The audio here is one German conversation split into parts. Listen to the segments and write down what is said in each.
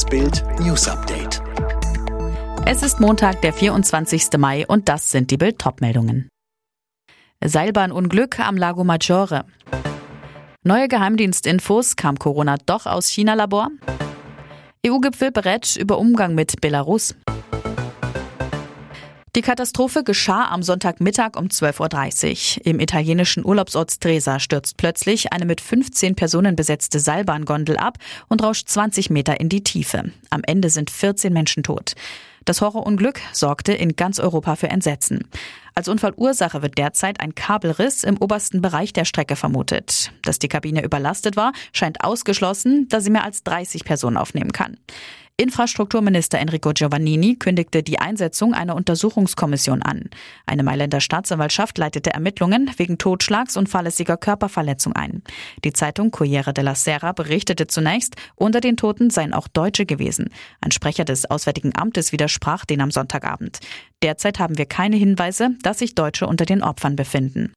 Das Bild News Update. Es ist Montag, der 24. Mai und das sind die Bild-Top-Meldungen. Seilbahnunglück am Lago Maggiore. Neue Geheimdienstinfos, kam Corona doch aus China-Labor? EU-Gipfel berät über Umgang mit Belarus. Die Katastrophe geschah am Sonntagmittag um 12.30 Uhr. Im italienischen Urlaubsort Stresa stürzt plötzlich eine mit 15 Personen besetzte Seilbahngondel ab und rauscht 20 Meter in die Tiefe. Am Ende sind 14 Menschen tot. Das Horrorunglück sorgte in ganz Europa für Entsetzen. Als Unfallursache wird derzeit ein Kabelriss im obersten Bereich der Strecke vermutet. Dass die Kabine überlastet war, scheint ausgeschlossen, da sie mehr als 30 Personen aufnehmen kann. Infrastrukturminister Enrico Giovannini kündigte die Einsetzung einer Untersuchungskommission an. Eine Mailänder Staatsanwaltschaft leitete Ermittlungen wegen Totschlags und fahrlässiger Körperverletzung ein. Die Zeitung Corriere della Sera berichtete zunächst, unter den Toten seien auch Deutsche gewesen. Ein Sprecher des Auswärtigen Amtes widersprach den am Sonntagabend. Derzeit haben wir keine Hinweise, dass sich Deutsche unter den Opfern befinden.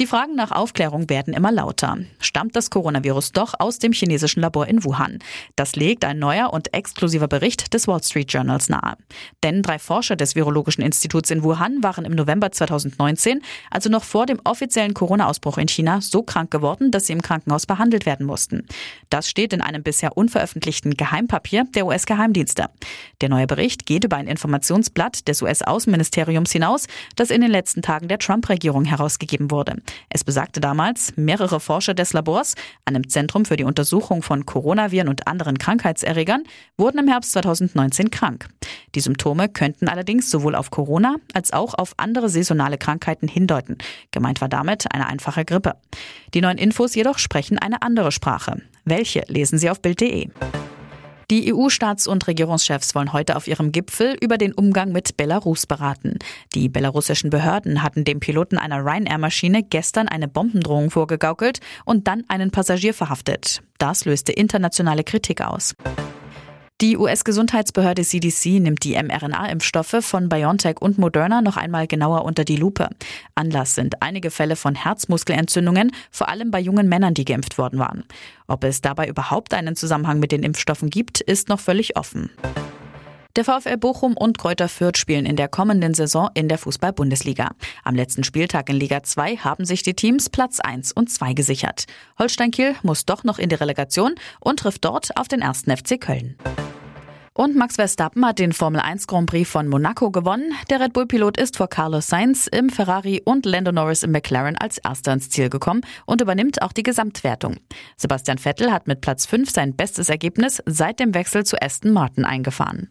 Die Fragen nach Aufklärung werden immer lauter. Stammt das Coronavirus doch aus dem chinesischen Labor in Wuhan? Das legt ein neuer und exklusiver Bericht des Wall Street Journals nahe. Denn drei Forscher des Virologischen Instituts in Wuhan waren im November 2019, also noch vor dem offiziellen Corona-Ausbruch in China, so krank geworden, dass sie im Krankenhaus behandelt werden mussten. Das steht in einem bisher unveröffentlichten Geheimpapier der US-Geheimdienste. Der neue Bericht geht über ein Informationsblatt des US-Außenministeriums hinaus, das in den letzten Tagen der Trump-Regierung herausgegeben wurde. Es besagte damals, mehrere Forscher des Labors, einem Zentrum für die Untersuchung von Coronaviren und anderen Krankheitserregern, wurden im Herbst 2019 krank. Die Symptome könnten allerdings sowohl auf Corona als auch auf andere saisonale Krankheiten hindeuten. Gemeint war damit eine einfache Grippe. Die neuen Infos jedoch sprechen eine andere Sprache. Welche lesen Sie auf Bild.de. Die EU-Staats- und Regierungschefs wollen heute auf ihrem Gipfel über den Umgang mit Belarus beraten. Die belarussischen Behörden hatten dem Piloten einer Ryanair-Maschine gestern eine Bombendrohung vorgegaukelt und dann einen Passagier verhaftet. Das löste internationale Kritik aus. Die US-Gesundheitsbehörde CDC nimmt die mRNA-Impfstoffe von BioNTech und Moderna noch einmal genauer unter die Lupe. Anlass sind einige Fälle von Herzmuskelentzündungen, vor allem bei jungen Männern, die geimpft worden waren. Ob es dabei überhaupt einen Zusammenhang mit den Impfstoffen gibt, ist noch völlig offen. Der VfL Bochum und Kräuter Fürth spielen in der kommenden Saison in der Fußball-Bundesliga. Am letzten Spieltag in Liga 2 haben sich die Teams Platz 1 und 2 gesichert. Holstein Kiel muss doch noch in die Relegation und trifft dort auf den ersten FC Köln. Und Max Verstappen hat den Formel 1 Grand Prix von Monaco gewonnen. Der Red Bull-Pilot ist vor Carlos Sainz im Ferrari und Lando Norris im McLaren als erster ins Ziel gekommen und übernimmt auch die Gesamtwertung. Sebastian Vettel hat mit Platz 5 sein bestes Ergebnis seit dem Wechsel zu Aston Martin eingefahren.